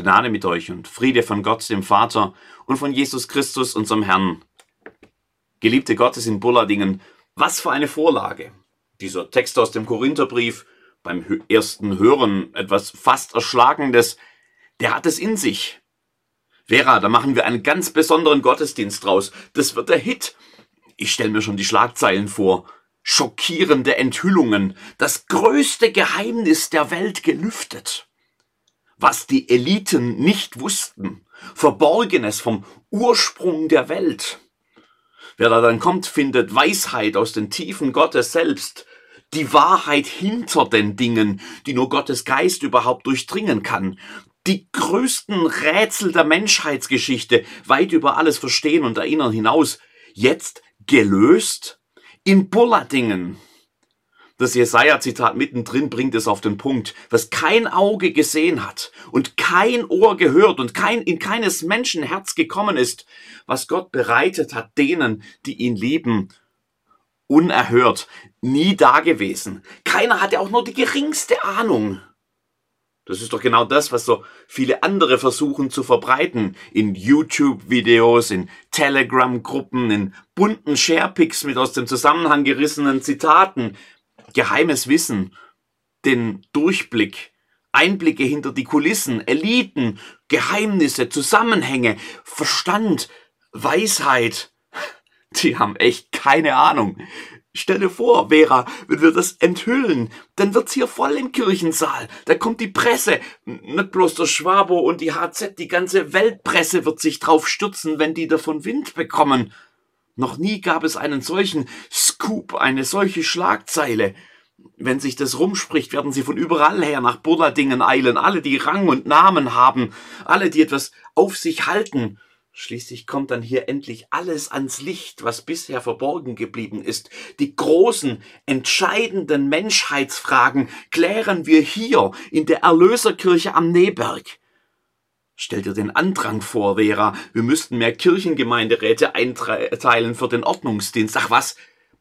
Gnade mit euch und Friede von Gott, dem Vater und von Jesus Christus, unserem Herrn. Geliebte Gottes in Bulladingen, was für eine Vorlage. Dieser Text aus dem Korintherbrief, beim ersten Hören etwas fast Erschlagendes, der hat es in sich. Vera, da machen wir einen ganz besonderen Gottesdienst draus. Das wird der Hit. Ich stelle mir schon die Schlagzeilen vor. Schockierende Enthüllungen. Das größte Geheimnis der Welt gelüftet was die Eliten nicht wussten, Verborgenes vom Ursprung der Welt. Wer da dann kommt, findet Weisheit aus den Tiefen Gottes selbst, die Wahrheit hinter den Dingen, die nur Gottes Geist überhaupt durchdringen kann, die größten Rätsel der Menschheitsgeschichte, weit über alles Verstehen und Erinnern hinaus, jetzt gelöst in Bulladingen. Das Jesaja-Zitat mittendrin bringt es auf den Punkt. Was kein Auge gesehen hat und kein Ohr gehört und kein, in keines Menschen Herz gekommen ist, was Gott bereitet hat denen, die ihn lieben, unerhört, nie dagewesen. Keiner hatte auch nur die geringste Ahnung. Das ist doch genau das, was so viele andere versuchen zu verbreiten. In YouTube-Videos, in Telegram-Gruppen, in bunten Sharepics mit aus dem Zusammenhang gerissenen Zitaten, geheimes Wissen, den Durchblick, Einblicke hinter die Kulissen, Eliten, Geheimnisse, Zusammenhänge, Verstand, Weisheit. Die haben echt keine Ahnung. Stell dir vor, Vera, wenn wir das enthüllen, dann wird's hier voll im Kirchensaal. Da kommt die Presse, nicht bloß der Schwabo und die HZ, die ganze Weltpresse wird sich drauf stürzen, wenn die davon Wind bekommen. Noch nie gab es einen solchen Scoop, eine solche Schlagzeile. Wenn sich das rumspricht, werden sie von überall her nach Bulladingen eilen, alle, die Rang und Namen haben, alle, die etwas auf sich halten. Schließlich kommt dann hier endlich alles ans Licht, was bisher verborgen geblieben ist. Die großen, entscheidenden Menschheitsfragen klären wir hier in der Erlöserkirche am Neberg. Stell dir den Andrang vor, Vera. Wir müssten mehr Kirchengemeinderäte einteilen für den Ordnungsdienst. Ach was,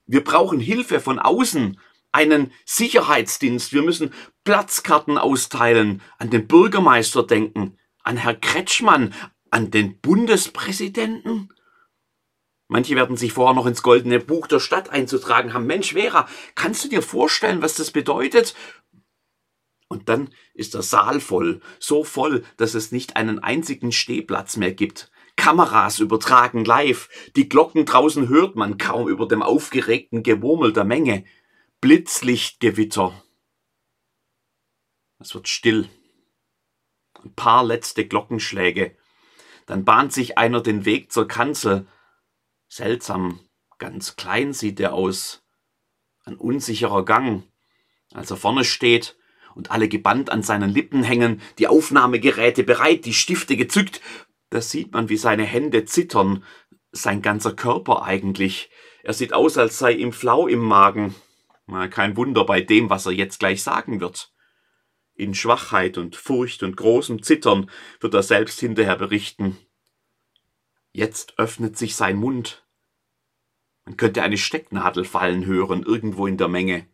wir brauchen Hilfe von außen, einen Sicherheitsdienst. Wir müssen Platzkarten austeilen, an den Bürgermeister denken, an Herr Kretschmann, an den Bundespräsidenten. Manche werden sich vorher noch ins goldene Buch der Stadt einzutragen haben. Mensch, Vera, kannst du dir vorstellen, was das bedeutet? Und dann ist der Saal voll, so voll, dass es nicht einen einzigen Stehplatz mehr gibt. Kameras übertragen live, die Glocken draußen hört man kaum über dem aufgeregten Gemurmel der Menge. Blitzlichtgewitter. Es wird still. Ein paar letzte Glockenschläge. Dann bahnt sich einer den Weg zur Kanzel. Seltsam, ganz klein sieht er aus. Ein unsicherer Gang. Als er vorne steht, und alle gebannt an seinen Lippen hängen, die Aufnahmegeräte bereit, die Stifte gezückt. Da sieht man, wie seine Hände zittern, sein ganzer Körper eigentlich. Er sieht aus, als sei ihm flau im Magen. Kein Wunder bei dem, was er jetzt gleich sagen wird. In Schwachheit und Furcht und großem Zittern wird er selbst hinterher berichten. Jetzt öffnet sich sein Mund. Man könnte eine Stecknadel fallen hören irgendwo in der Menge.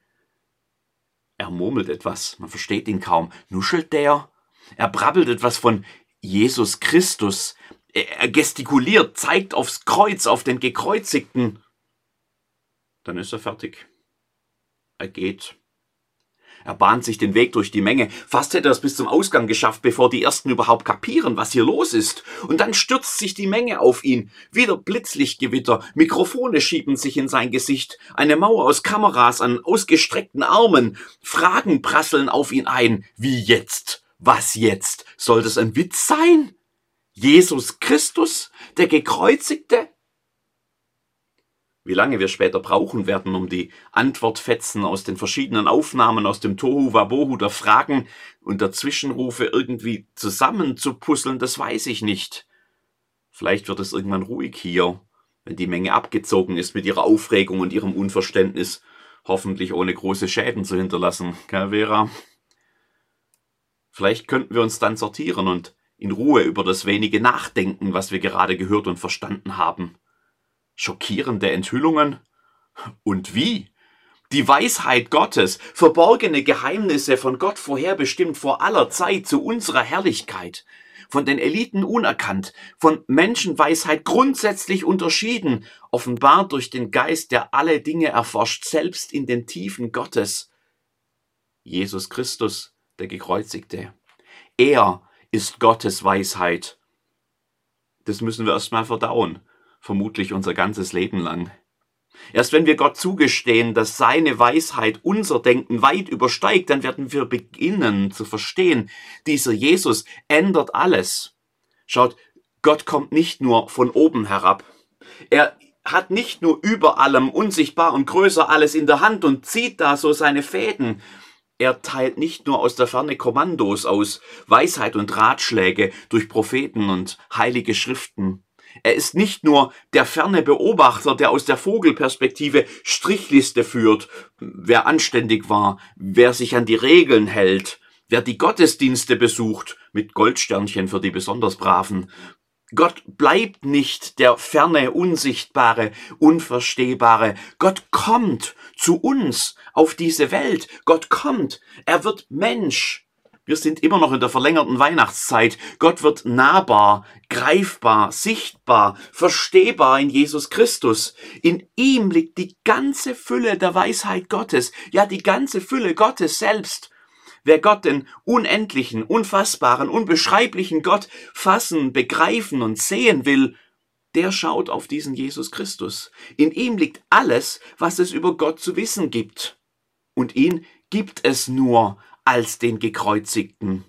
Er murmelt etwas, man versteht ihn kaum. Nuschelt der? Er brabbelt etwas von Jesus Christus. Er gestikuliert, zeigt aufs Kreuz, auf den Gekreuzigten. Dann ist er fertig. Er geht. Er bahnt sich den Weg durch die Menge. Fast hätte er es bis zum Ausgang geschafft, bevor die Ersten überhaupt kapieren, was hier los ist. Und dann stürzt sich die Menge auf ihn. Wieder Blitzlichtgewitter. Mikrofone schieben sich in sein Gesicht. Eine Mauer aus Kameras an ausgestreckten Armen. Fragen prasseln auf ihn ein. Wie jetzt? Was jetzt? Soll das ein Witz sein? Jesus Christus, der Gekreuzigte? Wie lange wir später brauchen werden, um die Antwortfetzen aus den verschiedenen Aufnahmen aus dem Tohu Wabohu der Fragen und der Zwischenrufe irgendwie zusammenzupuzzeln, das weiß ich nicht. Vielleicht wird es irgendwann ruhig hier, wenn die Menge abgezogen ist mit ihrer Aufregung und ihrem Unverständnis, hoffentlich ohne große Schäden zu hinterlassen, gell, Vera? Vielleicht könnten wir uns dann sortieren und in Ruhe über das wenige nachdenken, was wir gerade gehört und verstanden haben. Schockierende Enthüllungen? Und wie? Die Weisheit Gottes, verborgene Geheimnisse von Gott vorherbestimmt vor aller Zeit zu unserer Herrlichkeit. von den Eliten unerkannt, von Menschenweisheit grundsätzlich unterschieden, offenbart durch den Geist, der alle Dinge erforscht, selbst in den Tiefen Gottes. Jesus Christus, der Gekreuzigte. Er ist Gottes Weisheit. Das müssen wir erstmal verdauen, vermutlich unser ganzes Leben lang. Erst wenn wir Gott zugestehen, dass seine Weisheit unser Denken weit übersteigt, dann werden wir beginnen zu verstehen, dieser Jesus ändert alles. Schaut, Gott kommt nicht nur von oben herab. Er hat nicht nur über allem unsichtbar und größer alles in der Hand und zieht da so seine Fäden. Er teilt nicht nur aus der Ferne Kommandos aus, Weisheit und Ratschläge durch Propheten und heilige Schriften. Er ist nicht nur der ferne Beobachter, der aus der Vogelperspektive Strichliste führt, wer anständig war, wer sich an die Regeln hält, wer die Gottesdienste besucht, mit Goldsternchen für die besonders Braven. Gott bleibt nicht der ferne, unsichtbare, unverstehbare. Gott kommt zu uns auf diese Welt. Gott kommt. Er wird Mensch. Wir sind immer noch in der verlängerten Weihnachtszeit. Gott wird nahbar, greifbar, sichtbar, verstehbar in Jesus Christus. In ihm liegt die ganze Fülle der Weisheit Gottes, ja die ganze Fülle Gottes selbst. Wer Gott, den unendlichen, unfassbaren, unbeschreiblichen Gott fassen, begreifen und sehen will, der schaut auf diesen Jesus Christus. In ihm liegt alles, was es über Gott zu wissen gibt. Und ihn gibt es nur als den Gekreuzigten.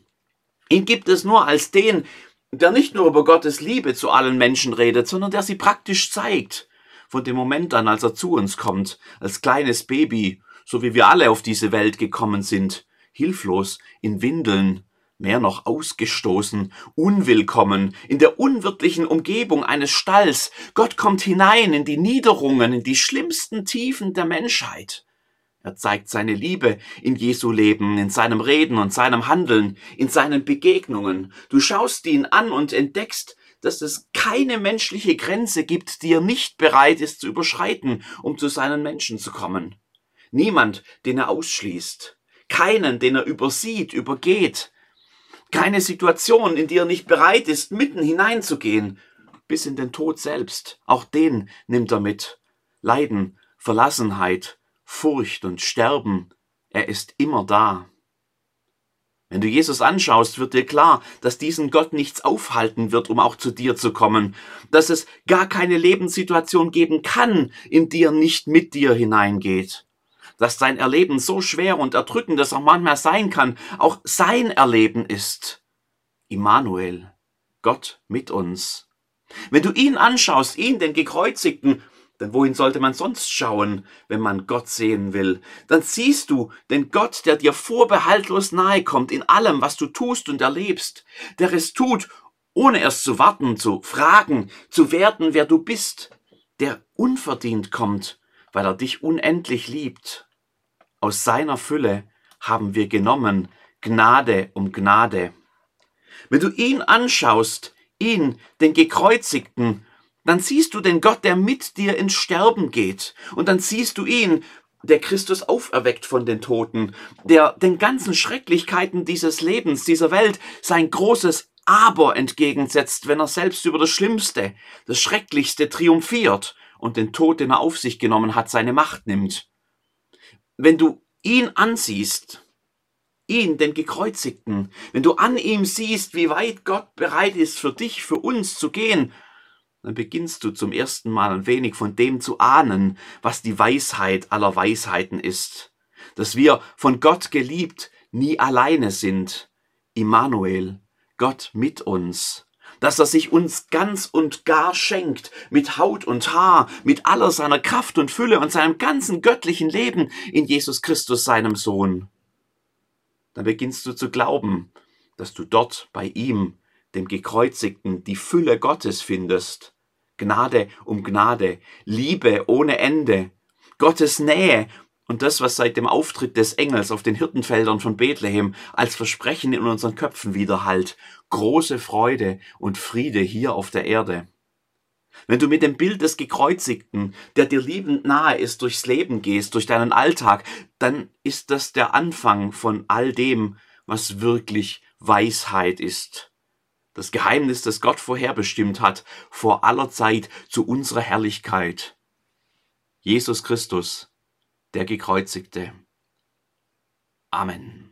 Ihn gibt es nur als den, der nicht nur über Gottes Liebe zu allen Menschen redet, sondern der sie praktisch zeigt. Von dem Moment an, als er zu uns kommt, als kleines Baby, so wie wir alle auf diese Welt gekommen sind, hilflos, in Windeln, mehr noch ausgestoßen, unwillkommen, in der unwirtlichen Umgebung eines Stalls. Gott kommt hinein in die Niederungen, in die schlimmsten Tiefen der Menschheit. Er zeigt seine Liebe in Jesu Leben, in seinem Reden und seinem Handeln, in seinen Begegnungen. Du schaust ihn an und entdeckst, dass es keine menschliche Grenze gibt, die er nicht bereit ist zu überschreiten, um zu seinen Menschen zu kommen. Niemand, den er ausschließt. Keinen, den er übersieht, übergeht. Keine Situation, in die er nicht bereit ist, mitten hineinzugehen. Bis in den Tod selbst. Auch den nimmt er mit. Leiden, Verlassenheit, Furcht und Sterben, er ist immer da. Wenn du Jesus anschaust, wird dir klar, dass diesen Gott nichts aufhalten wird, um auch zu dir zu kommen, dass es gar keine Lebenssituation geben kann, in die er nicht mit dir hineingeht, dass sein Erleben so schwer und erdrückend es auch manchmal sein kann, auch sein Erleben ist. Immanuel, Gott mit uns. Wenn du ihn anschaust, ihn, den Gekreuzigten, denn wohin sollte man sonst schauen, wenn man Gott sehen will? Dann siehst du den Gott, der dir vorbehaltlos nahe kommt in allem, was du tust und erlebst, der es tut, ohne erst zu warten, zu fragen, zu werten, wer du bist, der unverdient kommt, weil er dich unendlich liebt. Aus seiner Fülle haben wir genommen Gnade um Gnade. Wenn du ihn anschaust, ihn, den Gekreuzigten, dann siehst du den Gott, der mit dir ins Sterben geht. Und dann siehst du ihn, der Christus auferweckt von den Toten, der den ganzen Schrecklichkeiten dieses Lebens, dieser Welt, sein großes Aber entgegensetzt, wenn er selbst über das Schlimmste, das Schrecklichste triumphiert und den Tod, den er auf sich genommen hat, seine Macht nimmt. Wenn du ihn ansiehst, ihn, den Gekreuzigten, wenn du an ihm siehst, wie weit Gott bereit ist, für dich, für uns zu gehen, dann beginnst du zum ersten Mal ein wenig von dem zu ahnen, was die Weisheit aller Weisheiten ist. Dass wir von Gott geliebt nie alleine sind. Immanuel, Gott mit uns. Dass er sich uns ganz und gar schenkt, mit Haut und Haar, mit aller seiner Kraft und Fülle und seinem ganzen göttlichen Leben in Jesus Christus, seinem Sohn. Dann beginnst du zu glauben, dass du dort bei ihm, dem Gekreuzigten, die Fülle Gottes findest Gnade um Gnade, Liebe ohne Ende, Gottes Nähe und das, was seit dem Auftritt des Engels auf den Hirtenfeldern von Bethlehem als Versprechen in unseren Köpfen widerhallt, große Freude und Friede hier auf der Erde. Wenn du mit dem Bild des Gekreuzigten, der dir liebend nahe ist, durchs Leben gehst, durch deinen Alltag, dann ist das der Anfang von all dem, was wirklich Weisheit ist. Das Geheimnis, das Gott vorherbestimmt hat, vor aller Zeit zu unserer Herrlichkeit. Jesus Christus, der Gekreuzigte. Amen.